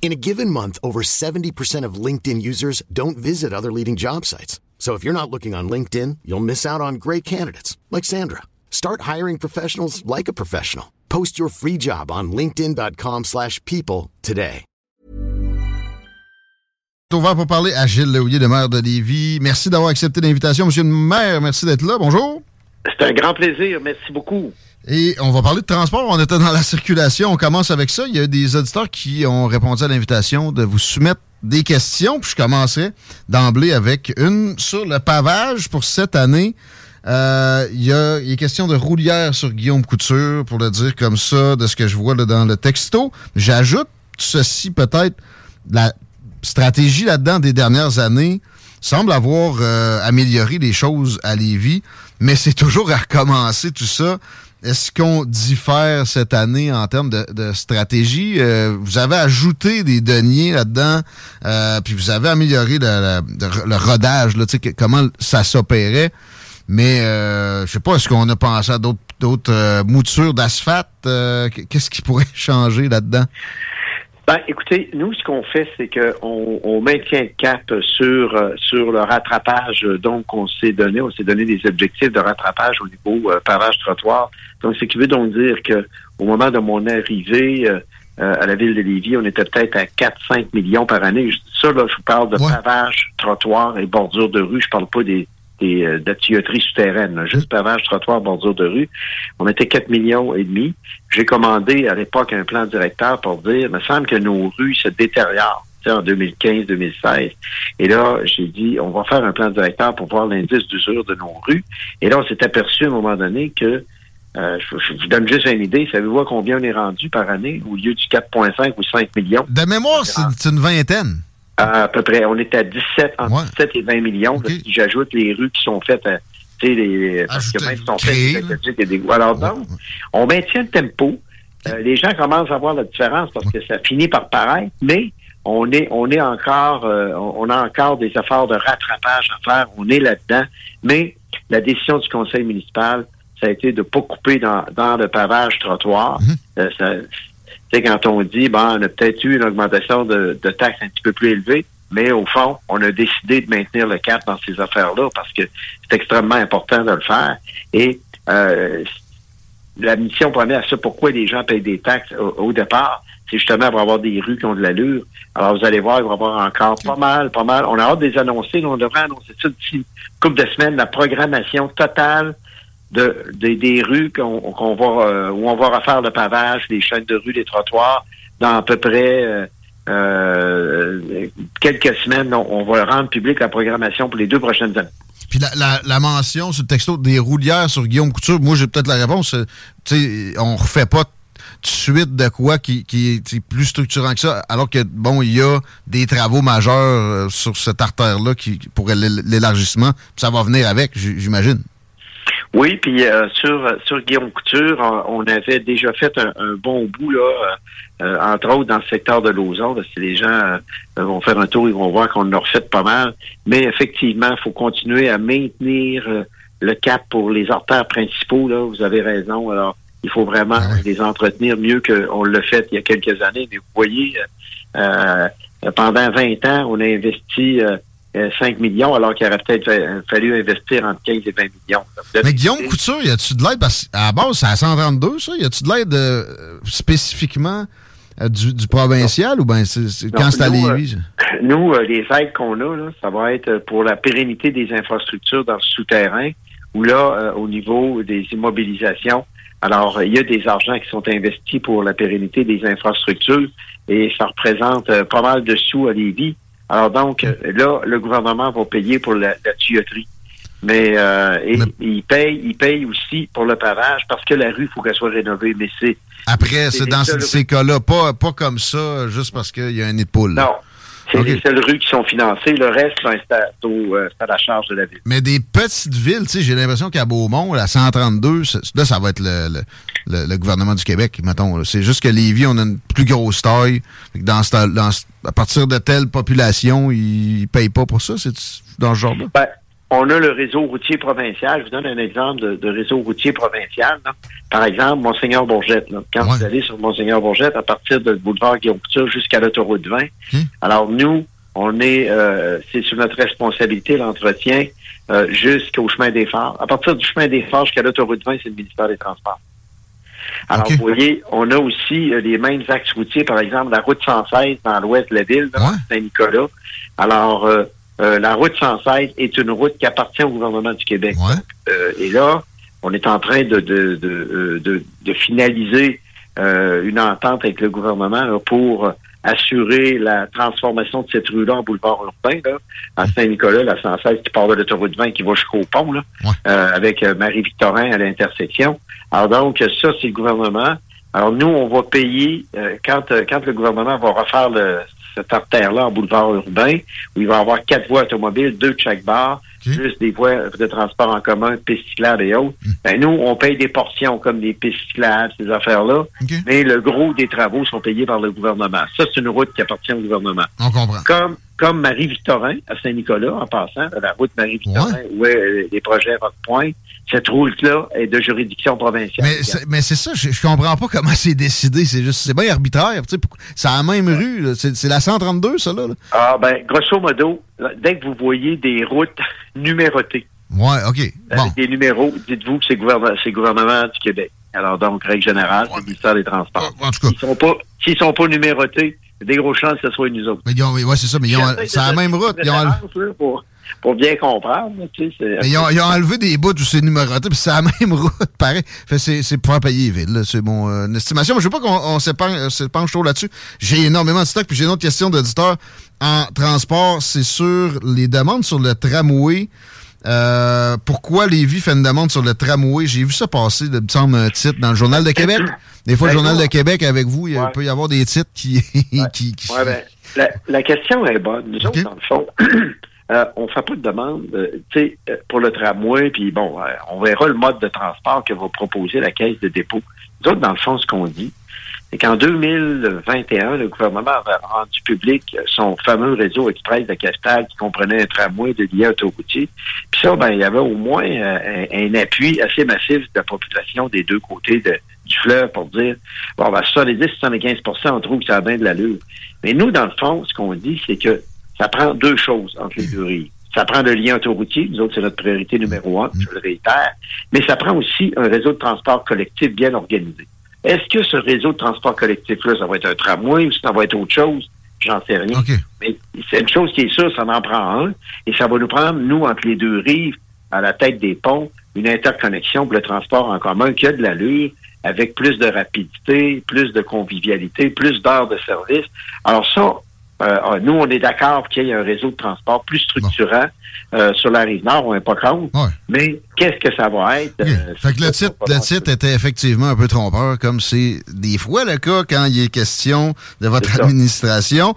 In a given month, over 70% of LinkedIn users don't visit other leading job sites. So if you're not looking on LinkedIn, you'll miss out on great candidates like Sandra. Start hiring professionals like a professional. Post your free job on linkedin.com/people slash people today. Ouvert pour parler à Gilles Leouillet, le maire de Lévis. Merci d'avoir accepté l'invitation, monsieur le maire. Merci d'être là. Bonjour. C'est un grand plaisir. Merci beaucoup. Et on va parler de transport. On était dans la circulation. On commence avec ça. Il y a des auditeurs qui ont répondu à l'invitation de vous soumettre des questions. Puis je commencerai d'emblée avec une sur le pavage pour cette année. Euh, il, y a, il est question de roulière sur Guillaume Couture, pour le dire comme ça, de ce que je vois là, dans le texto. J'ajoute ceci peut-être. La stratégie là-dedans des dernières années semble avoir euh, amélioré les choses à Lévis, mais c'est toujours à recommencer tout ça. Est-ce qu'on diffère cette année en termes de, stratégie? Euh, vous avez ajouté des deniers là-dedans, euh, puis vous avez amélioré le, le- rodage, comment ça s'opérait. Mais euh, je sais pas, est-ce qu'on a pensé à d'autres euh, moutures d'asphalte? Qu'est-ce qui pourrait changer là-dedans? Ben, écoutez, nous, ce qu'on fait, c'est qu'on on maintient le cap sur, sur le rattrapage. Donc, on s'est donné, on s'est donné des objectifs de rattrapage au niveau pavage trottoir. Donc, ce qui veut donc dire que au moment de mon arrivée euh, euh, à la ville de Lévis, on était peut-être à 4-5 millions par année. Je- Ça, là, je vous parle de pavage, trottoir et bordure de rue. Je parle pas des, des euh, de la tuyauterie souterraine, là. juste pavage, trottoir, bordure de rue. On était 4 millions et demi. J'ai commandé à l'époque un plan directeur pour dire, il me semble que nos rues se détériorent en 2015-2016. Et là, j'ai dit, on va faire un plan directeur pour voir l'indice d'usure de nos rues. Et là, on s'est aperçu à un moment donné que, euh, je, je vous donne juste une idée, savez-vous à combien on est rendu par année? Au lieu du 4,5 ou 5 millions? De mémoire, c'est une vingtaine. À peu près, on est à 17, entre 17 et 20 millions. là, si j'ajoute les rues qui sont faites, à, tu sais, les, parce que même sont faites des Alors donc, on maintient le tempo. Euh, les gens commencent à voir la différence parce que ça finit par paraître, mais on est, on est encore, euh, on a encore des efforts de rattrapage à faire. On est là-dedans, mais la décision du conseil municipal, ça a été de pas couper dans, dans le pavage trottoir. Euh, ça, tu sais, quand on dit, bon, on a peut-être eu une augmentation de, de taxes un petit peu plus élevée, mais au fond, on a décidé de maintenir le cap dans ces affaires-là parce que c'est extrêmement important de le faire. Et euh, la mission première, c'est pourquoi les gens payent des taxes au, au départ, c'est justement pour avoir des rues qui ont de l'allure. Alors, vous allez voir, il va y avoir encore pas mal, pas mal. On a hâte de les annoncer. là, on devrait annoncer ça d'ici une couple de semaines, la programmation totale de, des- rues qu'on va euh, où on va refaire le pavage, les chaînes de rue, les trottoirs, dans à peu près euh, euh, quelques semaines. On, va rendre public la programmation pour les deux prochaines années. Puis la, mention sur le texto des roulières sur Guillaume Couture, moi j'ai peut-être la réponse. Tu sais, on refait pas de suite de quoi qui, qui est plus structurant que ça, alors que bon, il y a des travaux majeurs sur cette artère-là qui pour l'é- l'élargissement. Ça va venir avec, j'imagine. Oui, puis euh, sur sur Guillaume Couture, on, avait déjà fait un, un bon bout là, euh, euh, entre autres dans le secteur de Lauson. Parce que les gens euh, vont faire un tour, ils vont voir qu'on en refait pas mal. Mais effectivement, il faut continuer à maintenir euh, le cap pour les artères principaux. Là, vous avez raison. Alors, il faut vraiment les entretenir mieux qu'on l'a fait il y a quelques années. Mais vous voyez, euh, euh, pendant 20 ans, on a investi euh, euh, 5 millions, alors qu'il aurait peut-être fa- fallu investir entre 15 et 20 millions. Mais Guillaume Couture, y a-tu de l'aide? Parce qu'à la base, c'est à 132, ça. Y a-tu de l'aide euh, spécifiquement euh, du, du provincial? Ou bien quand c'est à Lévis? Nous, euh, les aides qu'on a, là, ça va être pour la pérennité des infrastructures dans le souterrain ou là, euh, au niveau des immobilisations. Alors, euh, il y a des argents qui sont investis pour la pérennité des infrastructures et ça représente euh, pas mal de sous à Lévis. Alors donc, euh, là, le gouvernement va payer pour la, la tuyauterie. Mais, euh, et, ils payent, ils payent aussi pour le pavage parce que la rue, il faut qu'elle soit rénovée. Mais c'est après, c'est dans ces cas-là, pas, pas comme ça, juste parce qu'il y a un poule. Non. C'est les seules rues qui sont financées. Le reste, ben, euh, c'est à la charge de la ville. Mais des petites villes, tu sais, j'ai l'impression qu'à Beaumont, la 132, là, ça va être le, le, gouvernement du Québec, mettons. C'est juste que Lévis, on a une plus grosse taille. Dans, dans, à partir de telle population, ils payent pas pour ça. C'est dans ce genre-là? Ben, on a le réseau routier provincial. Je vous donne un exemple de, réseau routier provincial. Par exemple, Monseigneur Bourgette. Quand vous allez sur Monseigneur Bourgette, à partir de boulevard Guillaume Couture jusqu'à l'autoroute 20, hum. alors nous, on est, euh, c'est sur notre responsabilité l'entretien euh, jusqu'au chemin des phares. À partir du chemin des phares jusqu'à l'autoroute 20, c'est le ministère des Transports. Alors, vous voyez, on a aussi euh, les mêmes axes routiers, par exemple, la route 116 dans l'ouest de la ville, Saint-Nicolas. Alors, euh, la route 116 est une route qui appartient au gouvernement du Québec. Euh, et là, on est en train de, de, de, de, de finaliser euh, une entente avec le gouvernement pour assurer la transformation de cette rue-là en boulevard urbain, là, à Saint-Nicolas, la 116 qui part de l'autoroute 20 qui va jusqu'au pont, là, avec Marie-Victorin à l'intersection. Alors donc, ça, c'est le gouvernement. Alors nous, on va payer, quand, quand le gouvernement va refaire le, cette artère-là en boulevard urbain, où il va y avoir quatre voies automobiles, deux de chaque barre, plus des voies de transport en commun, pistes cyclables et autres. Hmm. Ben, nous, on paye des portions comme des pistes cyclables, ces affaires-là, mais le gros des travaux sont payés par le gouvernement. Ça, c'est une route qui appartient au gouvernement. On comprend. Comme, comme Marie-Victorin, à Saint-Nicolas, en passant, la route Marie-Victorin, où est les projets à votre point, cette route-là est de juridiction provinciale. Mais c'est ça, je, comprends pas comment c'est décidé. C'est juste, c'est bien arbitraire. C'est la même rue. C'est la 132, ça, là, Ah, ben, grosso modo, dès que vous voyez des routes numérotées. Ouais, OK. Avec des numéros, dites-vous que c'est gouvernement, gouvernement du Québec. Alors, donc, règle générale, c'est le ministère des Transports. En tout cas. S'ils sont pas, s'ils sont pas numérotés, il y a des grosses chances que ce soit nous autres. Mais ils ont, ouais, c'est ça, mais ils ont, c'est la même route. Ils ont pour bien comprendre. Tu sais, ils, ont, ils, ont, enlevé des bouts où c'est numéroté, puis c'est la même route, pareil. c'est pour faire payer les villes. C'est mon euh, estimation. Mais je veux pas qu'on s'épanche trop là-dessus. J'ai énormément de stock, puis j'ai une autre question d'auditeur. En transport, c'est sur les demandes sur le tramway. Euh, pourquoi Lévis fait une demande sur le tramway? J'ai vu ça passer, il me semble, un titre dans le Journal de Québec. Des fois, le ben, Journal de Québec, avec vous, il peut y avoir des titres qui... qui, ben, la, la, question est bonne. Nous autres, dans le fond, euh, on fait pas de demande euh, pour le tramway, puis bon, on verra le mode de transport que va proposer la Caisse de dépôt. Nous autres, dans le fond, ce qu'on dit, c'est qu'en 2021, le gouvernement avait rendu public son fameux réseau express de capital qui comprenait un tramway de lien autoroutier. Puis ça, ben, il y avait au moins un, appui assez massif de la population des deux côtés du fleuve pour dire, bon, ben, 70-75% on trouve que ça a bien de l'allure. Mais nous, dans le fond, ce qu'on dit, c'est que ça prend deux choses entre les deux rives. Ça prend le lien autoroutier, nous autres, c'est notre priorité numéro un, je le réitère, mais ça prend aussi un réseau de transport collectif bien organisé. Est-ce que ce réseau de transport collectif-là, ça va être un tramway ou ça va être autre chose? J'en sais rien. Mais c'est une chose qui est sûre, ça en prend un, et ça va nous prendre, nous, entre les deux rives, à la tête des ponts, une interconnexion pour le transport en commun qui a de l'allure, avec plus de rapidité, plus de convivialité, plus d'heures de service. Alors ça, euh, ah, nous, on est d'accord qu'il y ait un réseau de transport plus structurant euh, sur la rive nord, on n'est pas contre. Mais qu'est-ce que ça va être? Euh, fait que le titre, le titre était effectivement un peu trompeur, comme c'est des fois le cas quand il est question de votre administration.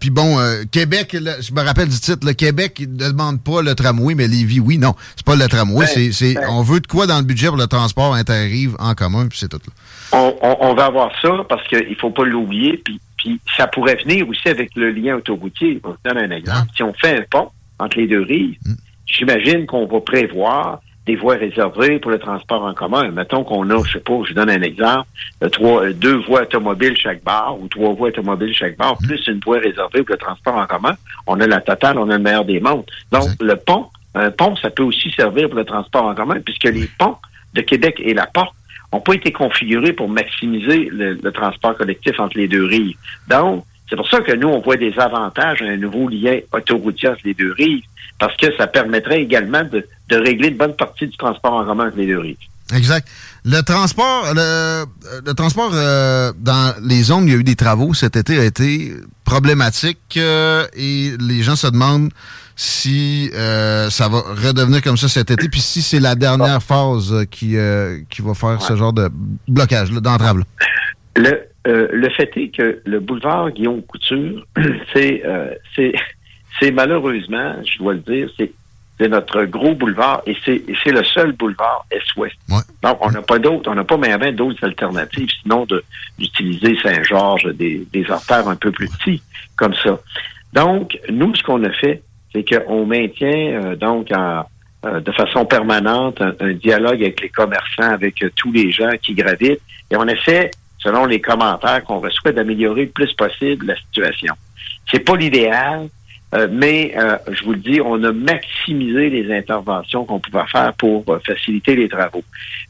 Puis bon, Québec, je me rappelle du titre, le Québec ne demande pas le tramway, mais Lévis, oui, non. C'est pas le tramway, ben, c'est, ben. on veut de quoi dans le budget pour le transport interrive en commun, puis c'est tout. On, on, va avoir ça parce qu'il faut pas l'oublier, puis puis ça pourrait venir aussi avec le lien autoroutier. Je vous donne un exemple. Si on fait un pont entre les deux rives, mm. j'imagine qu'on va prévoir des voies réservées pour le transport en commun. Mettons qu'on a, je sais pas, je donne un exemple, euh, trois, euh, deux voies automobiles chaque barre ou trois voies automobiles chaque barre, mm. plus une voie réservée pour le transport en commun. On a la totale, on a le meilleur des mondes. Donc, le pont, un pont, ça peut aussi servir pour le transport en commun, puisque les ponts de Québec et la porte n'ont pas été configurés pour maximiser le, transport collectif entre les deux rives. Donc, c'est pour ça que nous, on voit des avantages à un nouveau lien autoroutier entre les deux rives, parce que ça permettrait également de, régler une bonne partie du transport en commun entre les deux rives. Exact. Le transport, le, transport euh, dans les zones où il y a eu des travaux cet été a été problématique euh, et les gens se demandent si euh, ça va redevenir comme ça cet été, puis si c'est la dernière phase qui, qui va faire ce genre de blocage, d'entrave. Le, le fait est que le boulevard Guillaume Couture, c'est c'est malheureusement, je dois le dire, c'est c'est notre gros boulevard et c'est le seul boulevard est-ouest. Donc, on n'a pas d'autres, on n'a pas même d'autres alternatives, sinon d'utiliser Saint-Georges, des, des artères un peu plus petits comme ça. Donc, nous, ce qu'on a fait, c'est qu'on maintient euh, donc euh, de façon permanente un, dialogue avec les commerçants, avec euh, tous les gens qui gravitent, et on essaie, selon les commentaires qu'on reçoit, d'améliorer le plus possible la situation. C'est pas l'idéal, euh, mais euh, je vous le dis, on a maximisé les interventions qu'on pouvait faire pour euh, faciliter les travaux.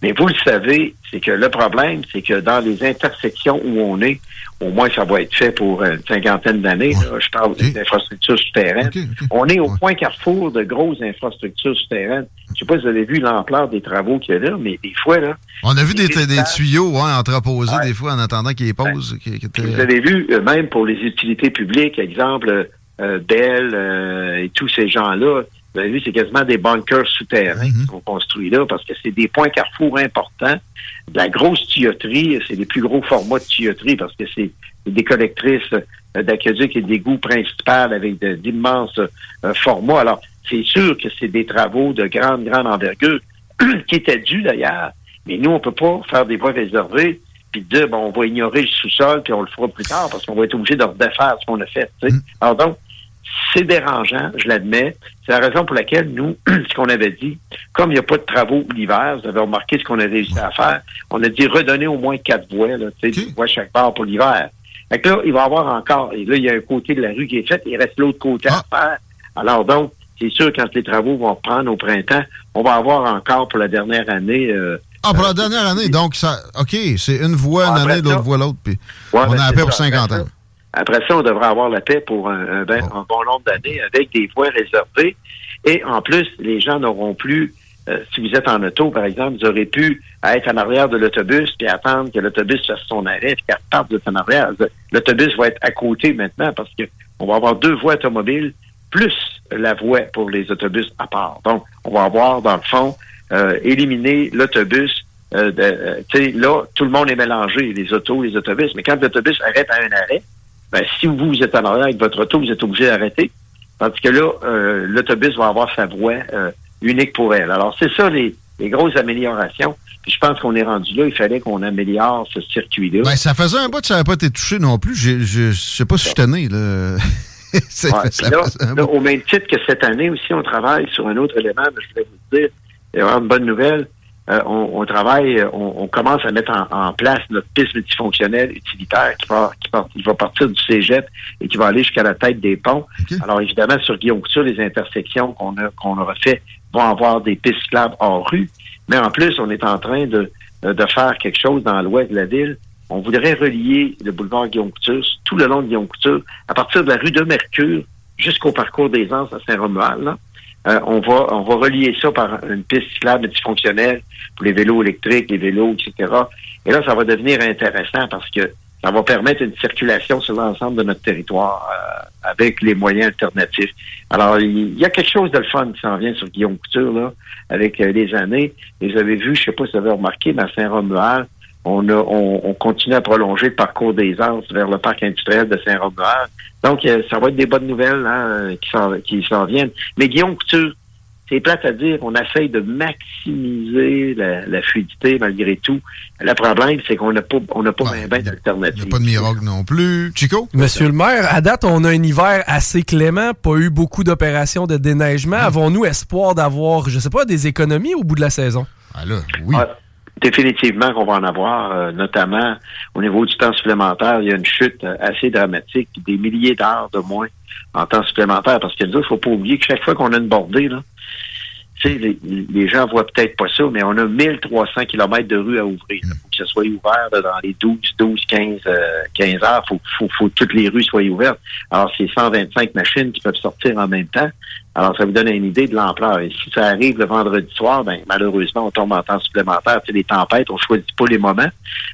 Mais vous le savez, c'est que le problème, c'est que dans les intersections où on est, au moins ça va être fait pour une cinquantaine d'années, je parle des infrastructures souterraines, on est au point carrefour de grosses infrastructures souterraines. Je sais pas si vous avez vu l'ampleur des travaux qu'il y a là, mais des fois, là... On a vu des, tuyaux hein, entreposés des fois en attendant qu'ils posent. Vous avez vu, même pour les utilités publiques, exemple euh, Bell euh, et tous ces gens-là, vous avez vu, c'est quasiment des bunkers souterrains qui mhm. sont construits là parce que c'est des points carrefour importants. De la grosse tuyauterie, c'est les plus gros formats de tuyauterie parce que c'est des collectrices euh, d'aqueduc et d'égouts principales avec d'immenses formats. Alors, c'est sûr que c'est des travaux de grande, grande envergure qui étaient dus d'ailleurs. Mais nous, on peut pas faire des voies réservées puis dire, bon, on va ignorer le sous-sol, puis on le fera plus tard, parce qu'on va être obligé de redéfaire ce qu'on a fait. Mhm. Alors donc, c'est dérangeant, je l'admets. C'est la raison pour laquelle nous, ce qu'on avait dit, comme il n'y a pas de travaux l'hiver, vous avez remarqué ce qu'on a réussi à faire, on a dit redonner au moins quatre voies, là, tu sais, voies chaque part pour l'hiver. Fait que là, il va y avoir encore, et là, il y a un côté de la rue qui est fait, il reste l'autre côté à ah. faire. Alors donc, c'est sûr, quand les travaux vont reprendre au printemps, on va avoir encore pour la dernière année. Euh, ah, pour la dernière année, donc ça, OK, c'est une voie une année, l'autre voie l'autre, puis on a à peu pour 50 ans. Après ça, on devrait avoir la paix pour un, ben, bon nombre d'années avec des voies réservées. Et en plus, les gens n'auront plus, euh, si vous êtes en auto, par exemple, vous aurez pu être en arrière de l'autobus puis attendre que l'autobus fasse son arrêt puis qu'elle reparte de son arrière. L'autobus va être à côté maintenant parce qu'on va avoir deux voies automobiles plus la voie pour les autobus à part. Donc, on va avoir, dans le fond, euh, éliminé l'autobus euh, euh là, tout le monde est mélangé, les autos, les autobus, mais quand l'autobus arrête à un arrêt, ben, si vous, vous êtes en arrière avec votre auto, vous êtes obligé d'arrêter. Tandis que là, euh, l'autobus va avoir sa voie euh, unique pour elle. Alors, c'est ça les, grosses améliorations. Puis je pense qu'on est rendu là. Il fallait qu'on améliore ce circuit-là. Ben, ça faisait un bout que ça n'avait pas été touché non plus. Je ne sais pas si je tenais. Là. là, au même titre que cette année aussi, on travaille sur un autre élément. je voulais vous dire, il y a une bonne nouvelle. Euh, on, travaille, on, commence à mettre en, place notre piste multifonctionnelle utilitaire qui va, qui, va partir du cégep et qui va aller jusqu'à la tête des ponts. Alors évidemment, sur Guillaume Couture, les intersections qu'on a qu'on aura fait vont avoir des pistes cyclables hors rue. Mais en plus, on est en train de, de faire quelque chose dans l'ouest de la ville. On voudrait relier le boulevard Guillaume Couture tout le long de Guillaume Couture, à partir de la rue de Mercure jusqu'au parcours des Anses à Saint-Romuald. Euh, on va on va relier ça par une piste cyclable multifonctionnelle pour les vélos électriques, les vélos, etc. Et là, ça va devenir intéressant parce que ça va permettre une circulation sur l'ensemble de notre territoire euh, avec les moyens alternatifs. Alors, il y a quelque chose de le fun qui s'en vient sur Guillaume Couture, là, avec euh, les années. Et vous avez vu, je sais pas si vous avez remarqué, mais à Saint-Romuald, on, a, on, continue à prolonger le parcours des Anses vers le parc industriel de Saint-Romuald. Donc, euh, ça va être des bonnes nouvelles hein, qui s'en viennent. Mais Guillaume Couture, c'est plate à dire, on essaye de maximiser la, fluidité malgré tout. Le problème, c'est qu'on n'a pas, on n'a pas bien d'alternatives. Il n'y a pas de miracle non plus. Chico? Monsieur le maire, à date, on a un hiver assez clément, pas eu beaucoup d'opérations de déneigement. Hmm. Avons-nous espoir d'avoir, je sais pas, des économies au bout de la saison? Ah là, oui. Définitivement qu'on va en avoir, euh, notamment au niveau du temps supplémentaire. Il y a une chute euh, assez dramatique, des milliers d'heures de moins en temps supplémentaire. Parce que il faut pas oublier que chaque fois qu'on a une bordée, là, les, les gens voient peut-être pas ça, mais on a 1300 kilomètres de rue à ouvrir. Soit ouvert dans les 12, 12, 15, 15 heures. Faut, faut, faut que toutes les rues soient ouvertes. Alors, c'est 125 machines qui peuvent sortir en même temps. Alors, ça vous donne une idée de l'ampleur. Et si ça arrive le vendredi soir, ben malheureusement, on tombe en temps supplémentaire. Tu sais, les tempêtes, on choisit pas les moments.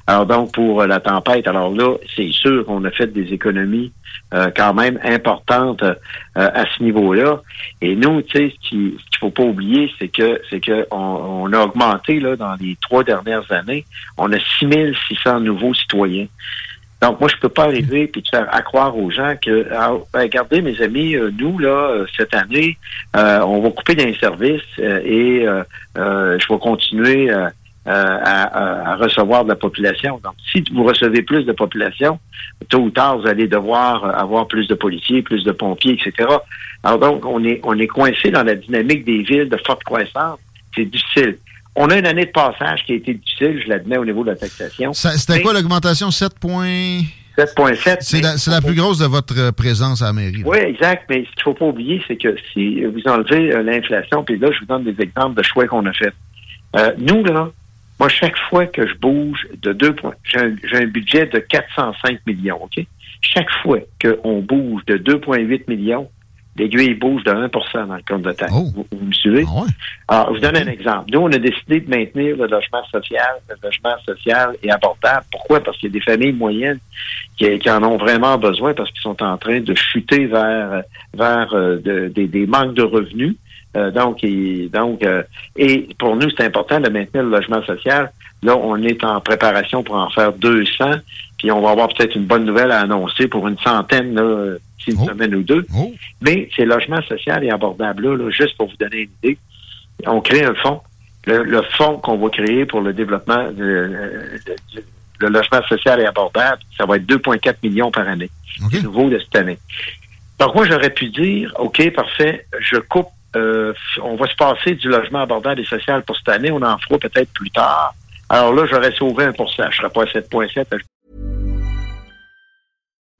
Alors donc, pour euh, la tempête, alors là, c'est sûr qu'on a fait des économies euh, quand même importantes euh, à ce niveau-là. Et nous, tu sais, ce qu'il faut pas oublier, c'est que c'est que on, a augmenté là dans les trois dernières années, on a 6600 nouveaux citoyens. Donc, moi, je peux pas arriver puis faire accroire aux gens que, ah, ben, regardez, mes amis, euh, nous, là, euh, cette année, euh, on va couper d'un service et je vais continuer à, recevoir de la population. Donc, si vous recevez plus de population, tôt ou tard, vous allez devoir avoir plus de policiers, plus de pompiers, etc. Alors donc, on est, on est coincé dans la dynamique des villes de forte croissance. C'est difficile. On a une année de passage qui a été difficile, je l'admets, au niveau de la taxation. C'était quoi l'augmentation? 7 7,7. C'est la, plus grosse de votre euh, présence à la mairie. Oui, exact. Mais ce qu'il ne faut pas oublier, c'est que si vous enlevez euh, l'inflation, puis là, je vous donne des exemples de choix qu'on a fait. Euh, nous, là, moi, chaque fois que je bouge de deux points, j'ai un, budget de 405 millions, OK? Chaque fois qu'on bouge de 2,8 millions, l'aiguille bouge de 1% dans le compte de taxe. Oh. Vous, me suivez? Ah Alors, je vous donne un exemple. Nous, on a décidé de maintenir le logement social, le logement social et abordable. Pourquoi? Parce qu'il y a des familles moyennes qui, qui en ont vraiment besoin parce qu'ils sont en train de chuter vers, vers euh, des, des manques de revenus. Euh, donc, et, donc euh, et pour nous, c'est important de maintenir le logement social. Là, on est en préparation pour en faire 200, puis on va avoir peut-être une bonne nouvelle à annoncer pour une centaine là, une oh. semaine ou deux. Oh. Mais c'est logement social et abordable là, juste pour vous donner une idée. On crée un fonds. Le, fonds qu'on va créer pour le développement de, le logement social et abordable, ça va être 2,4 millions par année. C'est nouveau de cette année. Donc moi, j'aurais pu dire, OK, parfait, je coupe, euh, on va se passer du logement abordable et social pour cette année, on en fera peut-être plus tard. Alors là, j'aurais sauvé un ça. Je serais pas à 7,7,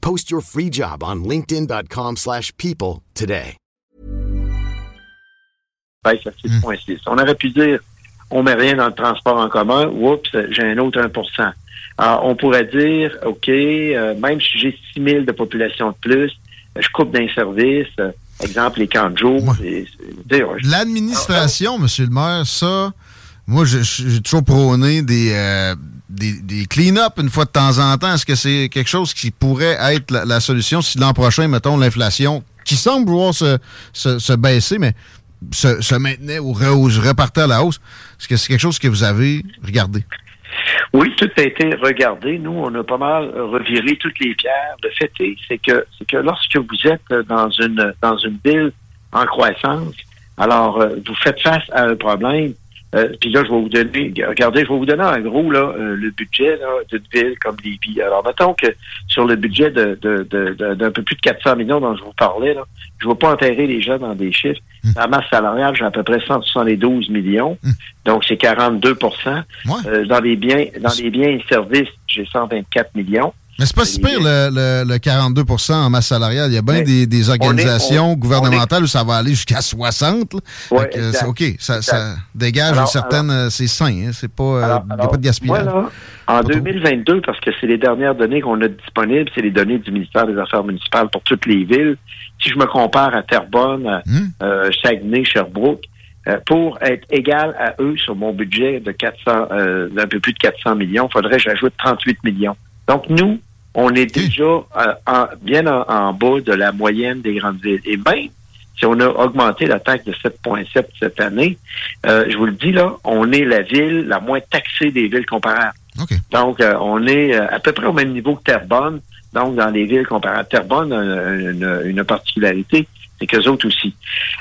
Post your free job on linkedin.com slash people today. On aurait pu dire, on met rien dans le transport en commun, oups, j'ai un autre 1 Alors, on pourrait dire, OK, euh, même si j'ai 6 000 de population de plus, je coupe d'un service, euh, exemple, les camps de jour. L'administration, monsieur le maire, ça, moi, j'ai toujours prôné des... Euh, des, clean-up une fois de temps en temps? Est-ce que c'est quelque chose qui pourrait être la, solution si l'an prochain, mettons, l'inflation, qui semble vouloir se, baisser, mais se, maintenait ou repartait à la hausse? Est-ce que c'est quelque chose que vous avez regardé? Oui, tout a été regardé. Nous, on a pas mal reviré toutes les pierres. Le fait c'est que c'est que lorsque vous êtes dans une dans une ville en croissance, alors euh, vous faites face à un problème euh, puis là, je vais vous donner, regardez, je vais vous donner en gros là, euh, le budget d'une ville comme Libye. Alors, mettons que sur le budget de, d'un peu plus de 400 millions dont je vous parlais, là, je ne vais pas enterrer les gens dans des chiffres. La masse salariale, j'ai à peu près 172 millions, hum. donc c'est 42 euh, Dans les biens, dans les biens et services, j'ai 124 millions. Mais c'est pas si pire le, le, 42% en masse salariale. Il y a bien des, des, organisations gouvernementales où ça va aller jusqu'à 60. Ouais, c'est OK. Ça, ça dégage une certaine. Euh, c'est sain. Hein, c'est pas, euh, il n'y a pas de gaspillage. en 2022, parce que c'est les dernières données qu'on a disponibles, c'est les données du ministère des Affaires municipales pour toutes les villes. Si je me compare à Terrebonne, à hmm. euh, Saguenay, Sherbrooke, pour être égal à eux sur mon budget de 400, d'un peu plus de 400 millions, il faudrait que j'ajoute 38 millions. Donc, nous, on est déjà euh, bien en, bas de la moyenne des grandes villes. Et bien, si on a augmenté la taxe de 7,7 cette année, euh, je vous le dis là, on est la ville la moins taxée des villes comparables. Donc, euh, on est à peu près au même niveau que Terrebonne. Donc, dans les villes comparables, Terrebonne a une, une particularité, c'est qu'eux autres aussi.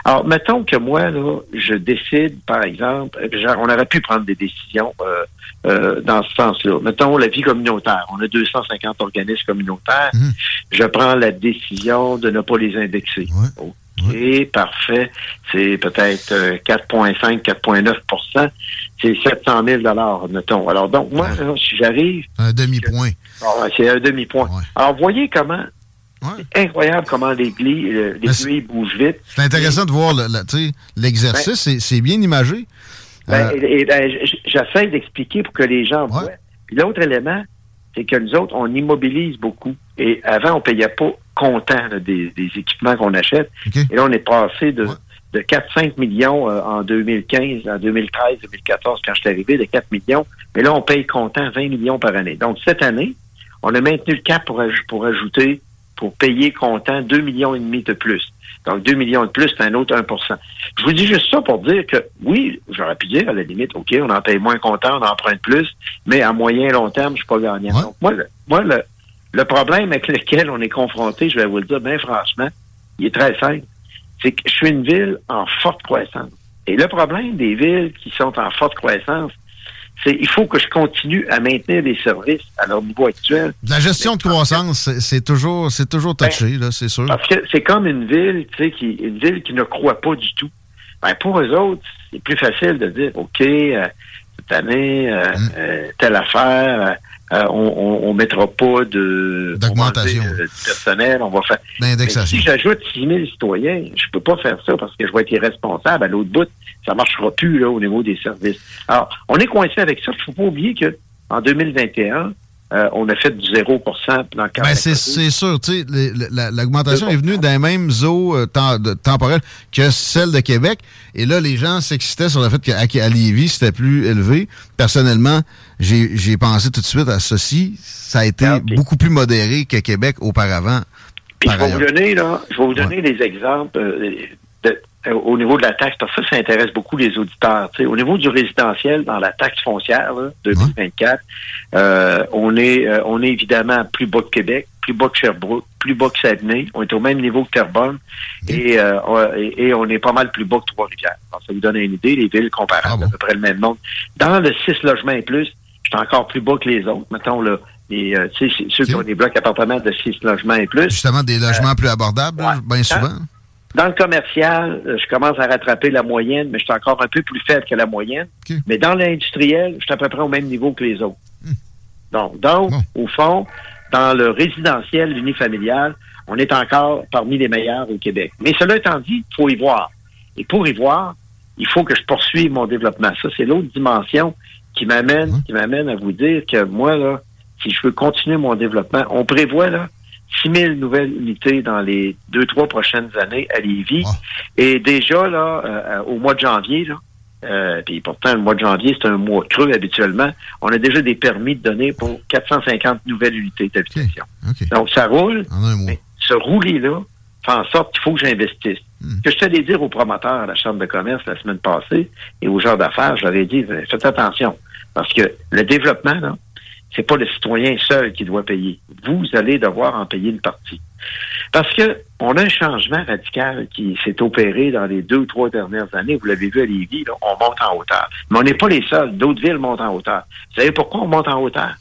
Alors, mettons que moi, là, je décide, par exemple, genre, on aurait pu prendre des décisions euh, euh, dans ce sens-là. Mettons la vie communautaire. On a 250 organismes communautaires. Mhm. Je prends la décision de ne pas les indexer. OK, parfait. C'est peut-être 4,5, euh, 4,9% C'est 700 000 mettons. Alors, donc, moi, si j'arrive... Un demi-point. Ah, c'est un demi-point. Alors, voyez comment c'est incroyable comment l'aiguille, l'aiguille bouge vite. C'est intéressant de voir l'exercice, ben, c'est bien imagé. Ben, euh, ben, J'essaie d'expliquer pour que les gens voient. Puis l'autre élément, c'est que nous autres, on immobilise beaucoup. Et avant, on payait pas comptant des, équipements qu'on achète. Et là, on est passé de, de 4-5 millions euh, en 2015, en 2013, 2014, quand je suis arrivé, de 4 millions. Mais là, on paye comptant 20 millions par année. Donc, cette année, on a maintenu le cap pour, pour ajouter pour payer comptant 2 millions et demi de plus. Donc, 2 millions de plus, c'est un autre 1% Je vous dis juste ça pour dire que, oui, j'aurais pu dire, à la limite, OK, on en paye moins comptant, on en emprunte plus, mais à moyen et long terme, je suis pas gagnant. Donc, moi, le, moi le, le problème avec lequel on est confronté, je vais vous le dire bien franchement, il est très simple. C'est que je suis une ville en forte croissance. Et le problème des villes qui sont en forte croissance, il faut que je continue à maintenir les services à leur niveau actuel. La gestion de croissance, c'est toujours c'est toujours ben, touché, là, c'est sûr. Parce que c'est comme une ville, tu sais, qui une ville qui ne croit pas du tout. Ben, pour eux autres, c'est plus facile de dire OK, euh, cette année, euh, mm. euh, telle affaire, euh, on, on, mettra pas de d'augmentation euh, personnel, on va faire. Si j'ajoute 6 000 citoyens, je peux pas faire ça parce que je vais être irresponsable. À l'autre bout, ça marchera plus là au niveau des services. Alors, on est coincé avec ça. Il faut pas oublier que en 2021, euh, on a fait du 0 dans le ben c'est sûr, tu sais, l'augmentation est venue les mêmes eaux euh, temporelles que celle de Québec. Et là, les gens s'excitaient sur le fait qu'à Lévis, c'était plus élevé. Personnellement, j'ai pensé tout de suite à ceci. Ça a été ah, beaucoup plus modéré que Québec auparavant. Puis je vais vous donner, là, je vais vous donner des exemples euh, de, au niveau de la taxe, parce que ça, ça intéresse beaucoup les auditeurs. au niveau du résidentiel, dans la taxe foncière là, 2024, euh, on est euh, on est évidemment plus bas que Québec, plus bas que Sherbrooke, plus bas que Saguenay. On est au même niveau que Terrebonne et, et, on est pas mal plus bas que Trois-Rivières. Ça vous donne une idée, les villes comparables, ah à peu près le même nombre. Dans le 6 logements et plus, je suis encore plus bas que les autres. Mettons, là, les, ceux qui ont des blocs appartements de 6 logements et plus. Justement, des logements plus abordables, bien souvent? Dans le commercial, euh, je commence à rattraper la moyenne, mais je suis encore un peu plus faible que la moyenne. Mais dans l'industriel, je suis à peu près au même niveau que les autres. Hmm. Donc, donc au fond, dans le résidentiel unifamilial, on est encore parmi les meilleurs au Québec. Mais cela étant dit, il faut y voir. Et pour y voir, il faut que je poursuive mon développement. Ça, c'est l'autre dimension qui m'amène, qui m'amène à vous dire que moi, là, si je veux continuer mon développement, on prévoit là 6 000 nouvelles unités dans les deux, trois prochaines années à Lévis. Ah. Et déjà, là, euh, au mois de janvier, là, euh, puis pourtant, le mois de janvier, c'est un mois creux habituellement. On a déjà des permis de donner pour 450 nouvelles unités d'habitation. Donc, ça roule. Mais ce rouler-là fait en sorte qu'il faut que j'investisse. Ce que je t'allais dire aux promoteurs à la Chambre de commerce la semaine passée et aux gens d'affaires, je leur ai dit, faites attention. Parce que le développement, là, c'est pas le citoyen seul qui doit payer. Vous allez devoir en payer une partie. Parce que on a un changement radical qui s'est opéré dans les deux ou trois dernières années. Vous l'avez vu à Lévis, là, on monte en hauteur. Mais on n'est pas les seuls. D'autres villes montent en hauteur. Vous savez pourquoi on monte en hauteur?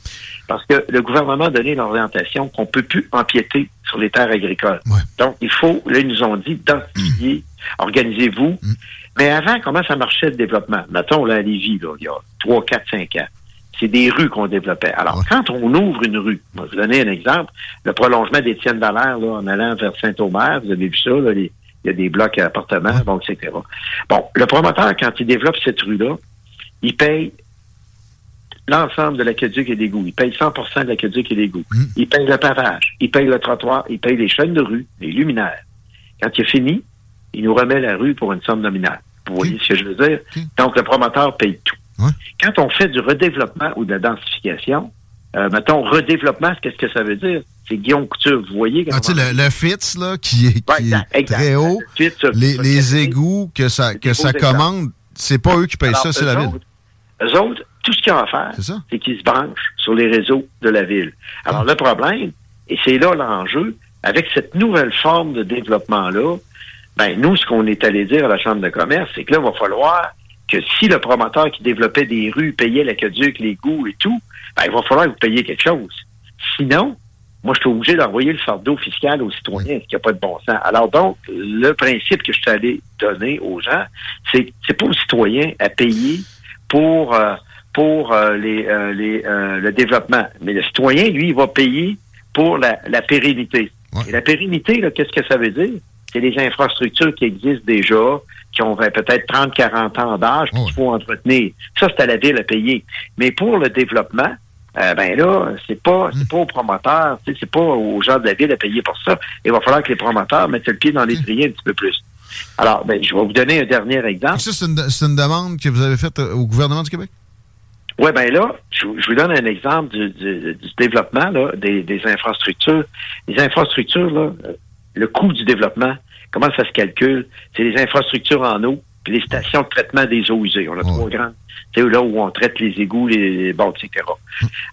Parce que le gouvernement a donné l'orientation qu'on peut plus empiéter sur les terres agricoles. Donc, il faut, là, ils nous ont dit, densifier, mmh. organisez-vous. Mmh. Mais avant, comment ça marchait le développement? Mettons, là, à Lévis, là, il y a trois, quatre, cinq ans c'est des rues qu'on développait. Alors, quand on ouvre une rue, je vais vous donner un exemple, le prolongement d'Étienne Dallaire, là, en allant vers Saint-Omer, vous avez vu ça, là, il y a des blocs à appartements, bon, etc. Bon, le promoteur, quand il développe cette rue-là, il paye l'ensemble de l'aqueduc et d'égout. Il paye 100% de l'aqueduc et d'égout. Mmh. Il paye le pavage, il paye le trottoir, il paye les chaînes de rue, les luminaires. Quand il est fini, il nous remet la rue pour une somme nominale. Vous voyez ce que je veux dire? Donc, le promoteur paye tout. Quand on fait du redéveloppement ou de la densification, euh, mettons, redéveloppement, qu'est-ce que ça veut dire? C'est Guillaume Couture, vous voyez? Ah, tu sais, le, le FITS, là, qui est, très haut, les, les égouts que ça, que ça commande, c'est pas eux qui payent ça, c'est la ville. Eux autres, tout ce qu'ils ont à faire, c'est qu'ils se branchent sur les réseaux de la ville. Alors, ah. le problème, et c'est là l'enjeu, avec cette nouvelle forme de développement-là, ben, nous, ce qu'on est allé dire à la Chambre de commerce, c'est que là, il va falloir que si le promoteur qui développait des rues payait l'aqueduc, les goûts et tout, ben, il va falloir que vous payiez quelque chose. Sinon, moi, je suis obligé d'envoyer le fardeau fiscal aux citoyens, ce qui n'a pas de bon sens. Alors donc, le principe que je suis allé donner aux gens, c'est c'est pas aux citoyens à payer pour euh, pour euh, les, euh, les le développement, mais le citoyen, lui, il va payer pour la, la pérennité. Et la pérennité, qu'est-ce que ça veut dire? C'est les infrastructures qui existent déjà, qui ont peut-être 30, 40 ans d'âge, qu'il faut entretenir. Ça, c'est à la ville à payer. Mais pour le développement, euh, ben là, c'est pas c'est hmm. pas aux promoteurs, c'est pas aux gens de la ville à payer pour ça. Il va falloir que les promoteurs mettent le pied dans l'étrier un petit peu plus. Alors, ben, je vais vous donner un dernier exemple. Ça, c'est une, demande que vous avez faite euh, au gouvernement du Québec? Oui, ben là, je, vous donne un exemple du, développement là, des, des, infrastructures. Les infrastructures, là, le coût du développement, comment ça se calcule? C'est les infrastructures en eau, puis les stations de traitement des eaux usées. On a trois grandes. C'est là où on traite les égouts, les, bon, etc.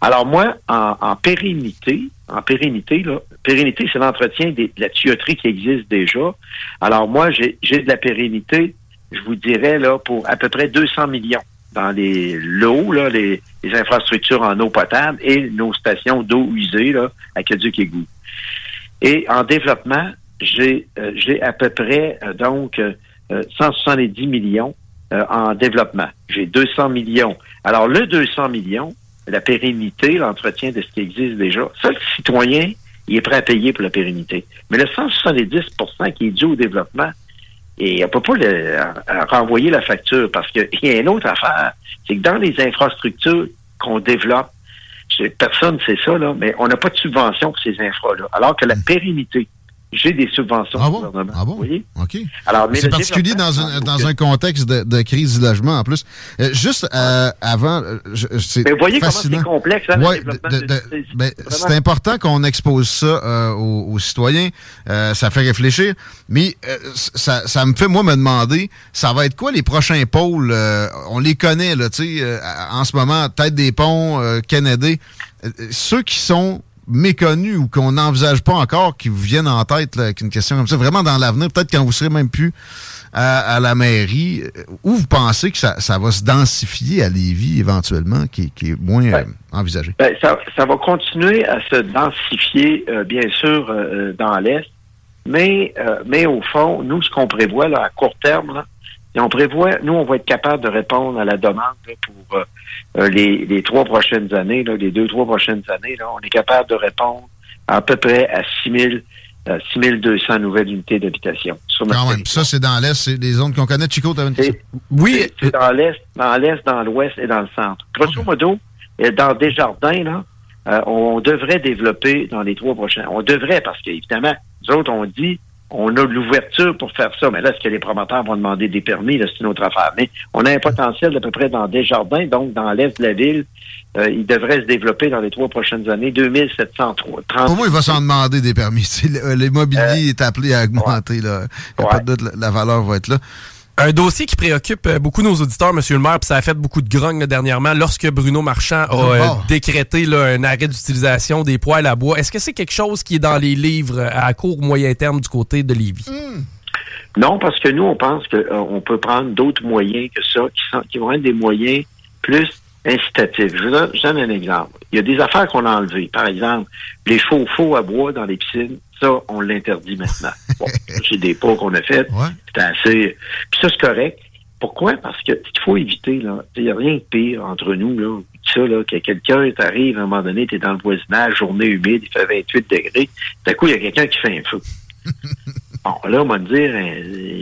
Alors moi, en, pérennité, en pérennité, là, pérennité, c'est l'entretien de la tuyauterie qui existe déjà. Alors moi, j'ai de la pérennité, je vous dirais, là, pour à peu près 200 millions dans les l'eau, là, les, infrastructures en eau potable et nos stations d'eau usée, là, à Caduc Égout. Et en développement, j'ai euh, à peu près euh, donc 170 euh, millions en développement. J'ai 200 millions. Alors le 200 millions, la pérennité, l'entretien de ce qui existe déjà, ça le citoyen, il est prêt à payer pour la pérennité. Mais le 170 qui est dû au développement, et on peut pas le, renvoyer la facture parce qu'il y a une autre affaire, c'est que dans les infrastructures qu'on développe, personne ne sait ça, là, mais on n'a pas de subvention pour ces infras-là. Alors que la hmm. pérennité, j'ai des subventions ah bon? Ah bon? OK. Alors, c'est particulier dans un, dans un contexte de, de, crise du logement, en plus. Euh, juste euh, avant, euh, c'est vous voyez comment c'est complexe, hein, ben, C'est important qu'on expose ça aux, aux, citoyens. ça fait réfléchir. Mais ça, ça me fait, moi, me demander, ça va être quoi les prochains pôles? on les connaît, là, tu sais, en ce moment, Tête des Ponts, Kennedy. ceux qui sont méconnus ou qu'on n'envisage pas encore qui vous viennent en tête avec une question comme ça, vraiment dans l'avenir, peut-être quand vous serez même plus à, la mairie, euh, où vous pensez que ça, va se densifier à Lévis éventuellement, qui, est moins euh, envisagé? Ben, ça, va continuer à se densifier, euh, bien sûr, dans l'Est, mais, mais au fond, nous, ce qu'on prévoit là, à court terme, là, et on prévoit, nous, on va être capable de répondre à la demande pour euh, les, les, trois prochaines années, là, les deux, trois prochaines années, là, on est capable de répondre à, peu près à 6 6200 euh, nouvelles unités d'habitation. Quand même. Ça, c'est dans l'Est, c'est des zones qu'on connaît. Chico, tu une question? Oui. C'est dans l'Est, dans l'Est, dans l'Ouest et dans le centre. Grosso modo, euh, dans Desjardins, là, on devrait développer dans les trois prochains. On devrait, parce qu'évidemment, nous autres, on dit on a l'ouverture pour faire ça. Mais là, est-ce que les promoteurs vont demander des permis? c'est une autre affaire. Mais on a un potentiel d'à peu près dans des jardins, donc dans l'est de la ville. Euh, il devrait se développer dans les trois prochaines années, 2703. Pour moi, il va s'en demander des permis. L'immobilier euh, est appelé à augmenter. Là. Il n'y a pas de doute, la valeur va être là. Un dossier qui préoccupe euh, beaucoup nos auditeurs, Monsieur le maire, puis ça a fait beaucoup de grogne dernièrement lorsque Bruno Marchand a euh, décrété un arrêt d'utilisation des poêles à bois. Est-ce que c'est quelque chose qui est dans les livres à court ou moyen terme du côté de Lévis? Hmm. Non, parce que nous, on pense qu'on euh, peut prendre d'autres moyens que ça, qui, sont, qui vont être des moyens plus incitatifs. Je vous donne, un exemple. Il y a des affaires qu'on a enlevées. Par exemple, les chauffe-eau à bois dans les piscines, ça, on l'interdit maintenant. Bon, c'est des pas qu'on a fait. C'est assez. Puis ça, c'est correct. Pourquoi? Parce que ce qu'il faut éviter, là, il n'y a rien de pire entre nous, là, ça, là, que quelqu'un t'arrive à un moment donné, tu es dans le voisinage, journée humide, il fait 28 degrés, d'un coup, il y a quelqu'un qui fait un feu. bon, là, on va dire, hein,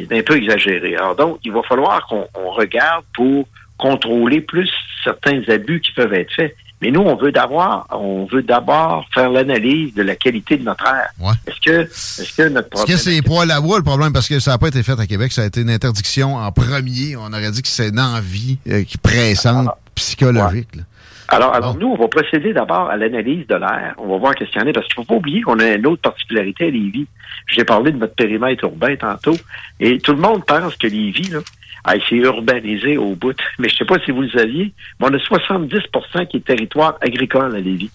c'est un peu exagéré. Alors donc, il va falloir qu'on regarde pour contrôler plus certains abus qui peuvent être faits. Mais nous, on veut d'abord, on veut d'abord faire l'analyse de la qualité de notre air. Est-ce que, est-ce que notre problème. Est-ce que c'est poils à bois le problème? Parce que ça n'a pas été fait à Québec. Ça a été une interdiction en premier. On aurait dit que c'est une envie euh, qui pressante, ah. psychologique. Alors, alors nous, on va procéder d'abord à l'analyse de l'air. On va voir qu'est-ce qu'il y en a, parce qu'il ne faut pas oublier qu'on a une autre particularité à Lévis. J'ai parlé de notre périmètre urbain tantôt, et tout le monde pense que Lévis, là, a été urbanisé au bout. Mais je ne sais pas si vous le saviez, mais on a 70% qui est territoire agricole à Lévis.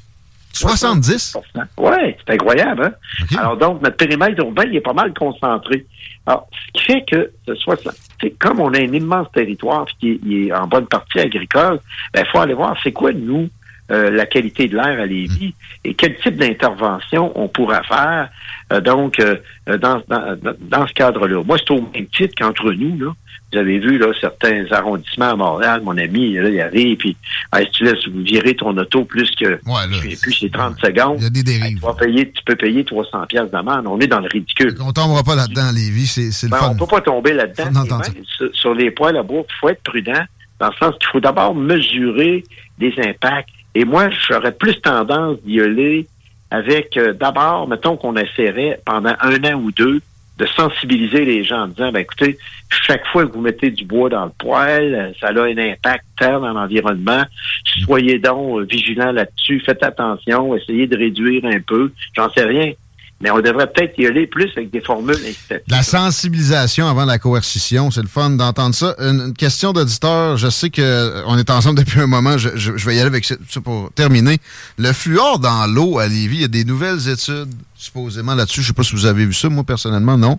70%? Oui, c'est incroyable. Hein? Alors donc, notre périmètre urbain, il est pas mal concentré. Alors, ce qui fait que ce soit, comme on a un immense territoire qui est, en bonne partie agricole, il ben, faut aller voir c'est quoi, nous, euh, la qualité de l'air à Lévis et quel type d'intervention on pourra faire euh, donc euh, dans, dans, dans, ce cadre-là. Moi, c'est au même titre qu'entre nous, là. Vous avez vu là, certains arrondissements à Montréal, mon ami, là, il arrive, puis si tu laisses virer ton auto plus que ouais, plus c'est 30 secondes, il y a des dérives. tu, vas payer, tu peux payer 300 pièces d'amende. On est dans le ridicule. On tombera pas là-dedans, Lévis, c'est le ben, fun. On peut pas tomber là-dedans. Sur, sur les poils à bois, il faut être prudent, dans le sens qu'il faut d'abord mesurer des impacts et moi, j'aurais plus tendance d'y aller avec, euh, d'abord, mettons qu'on essaierait pendant un an ou deux de sensibiliser les gens en disant, ben écoutez, chaque fois que vous mettez du bois dans le poêle, euh, ça a un impact terre dans l'environnement. Soyez donc euh, vigilants là-dessus, faites attention, essayez de réduire un peu. J'en sais rien mais on devrait peut-être y aller plus avec des formules incitatives. La sensibilisation avant la coercition, c'est le fun d'entendre ça. Une, question d'auditeur, je sais qu'on euh, est ensemble depuis un moment, je, vais y aller avec ça pour terminer. Le fluor dans l'eau à Lévis, il y a des nouvelles études supposément là-dessus. Je sais pas si vous avez vu ça, moi personnellement, non.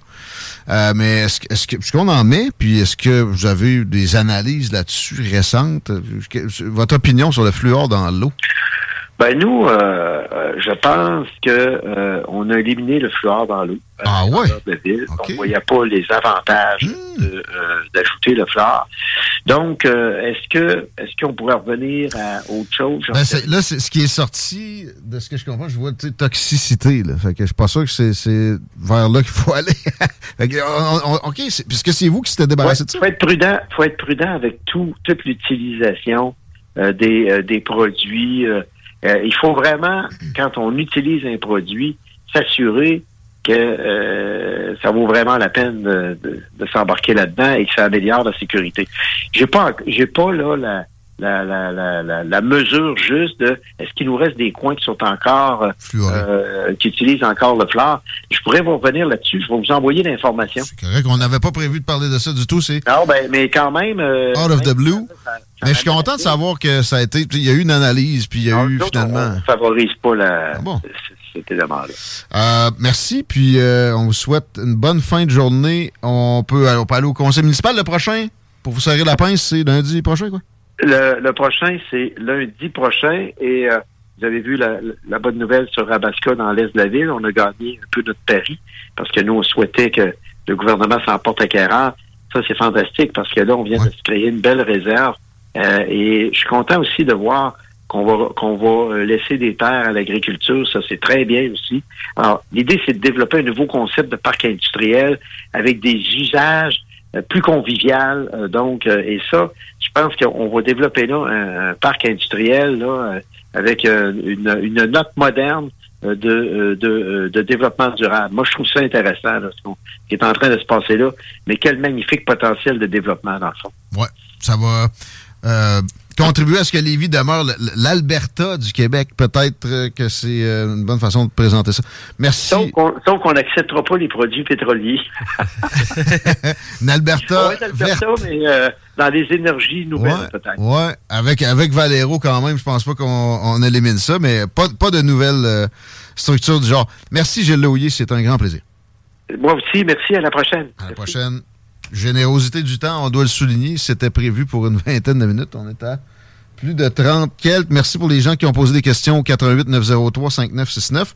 Euh, mais est-ce, est-ce, que, est-ce qu'on en met, puis est-ce que vous avez eu des analyses là-dessus récentes? Votre opinion sur le fluor dans l'eau? Ben nous, euh, euh, je pense que euh, on a éliminé le fluor dans l'eau. Ah ouais? De ville. On voyait pas les avantages hmm. d'ajouter le fluor. Donc, est-ce que est-ce qu'on pourrait revenir à autre chose? Ben Là, c'est ce qui est sorti de ce que je comprends. Je vois toxicité. Là. Fait que je suis pas sûr que c'est vers là qu'il faut aller. ok, puisque c'est vous qui s'était débarrassé de ça. Faut être prudent. Faut être prudent avec tout toute l'utilisation des des produits. Euh, il faut vraiment, quand on utilise un produit, s'assurer que euh, ça vaut vraiment la peine de, s'embarquer là-dedans et que ça améliore la sécurité. J'ai pas, j'ai pas là la, la, la, la, la, mesure juste de est-ce qu'il nous reste des coins qui sont encore euh, qui utilisent encore le fleur. Je pourrais vous revenir là-dessus. Je vais vous envoyer l'information. C'est correct. On n'avait pas prévu de parler de ça du tout. C'est non, ben, mais quand même. Euh, Out of the blue. mais je suis content de savoir que ça a été. Il y a eu une analyse, puis il y a eu finalement. On ne favorise pas la. Ah bon? Euh, merci, puis euh, on vous souhaite une bonne fin de journée. On peut, on peut aller au conseil municipal le prochain pour vous serrer la pince, c'est lundi prochain, quoi? Le, prochain, c'est lundi prochain et euh, vous avez vu la, bonne nouvelle sur Rabasca dans l'est de la ville. On a gagné un peu notre pari parce que nous, on souhaitait que le gouvernement s'emporte à Quérard. Ça, c'est fantastique parce que là, on vient de se créer une belle réserve. Euh, et je suis content aussi de voir qu'on va qu'on va euh, laisser des terres à l'agriculture. Ça, c'est très bien aussi. Alors, l'idée, c'est de développer un nouveau concept de parc industriel avec des usages plus convivial. Euh, donc, euh, et ça, je pense qu'on va développer là un, parc industriel là, avec une, une, note moderne de, de, de, développement durable. Moi, je trouve ça intéressant, ce qui est en train de se passer là. Mais quel magnifique potentiel de développement, dans le fond. Ouais, ça va contribuer à ce que Lévis demeure l'Alberta du Québec. Peut-être euh, que c'est euh, une bonne façon de présenter ça. Merci. Donc, on n'acceptera pas les produits pétroliers. L'Alberta. mais euh, dans les énergies nouvelles, peut-être. Oui, avec, avec Valero quand même, je pense pas qu'on élimine ça, mais pas, pas de nouvelles structures du genre. Merci Gilles Louillet, c'est un grand plaisir. Moi aussi, merci, à la prochaine. À la prochaine. Générosité du temps, on doit le souligner. C'était prévu pour une vingtaine de minutes. On est à plus de 30 quelques. Merci pour les gens qui ont posé des questions au 88 903 5969.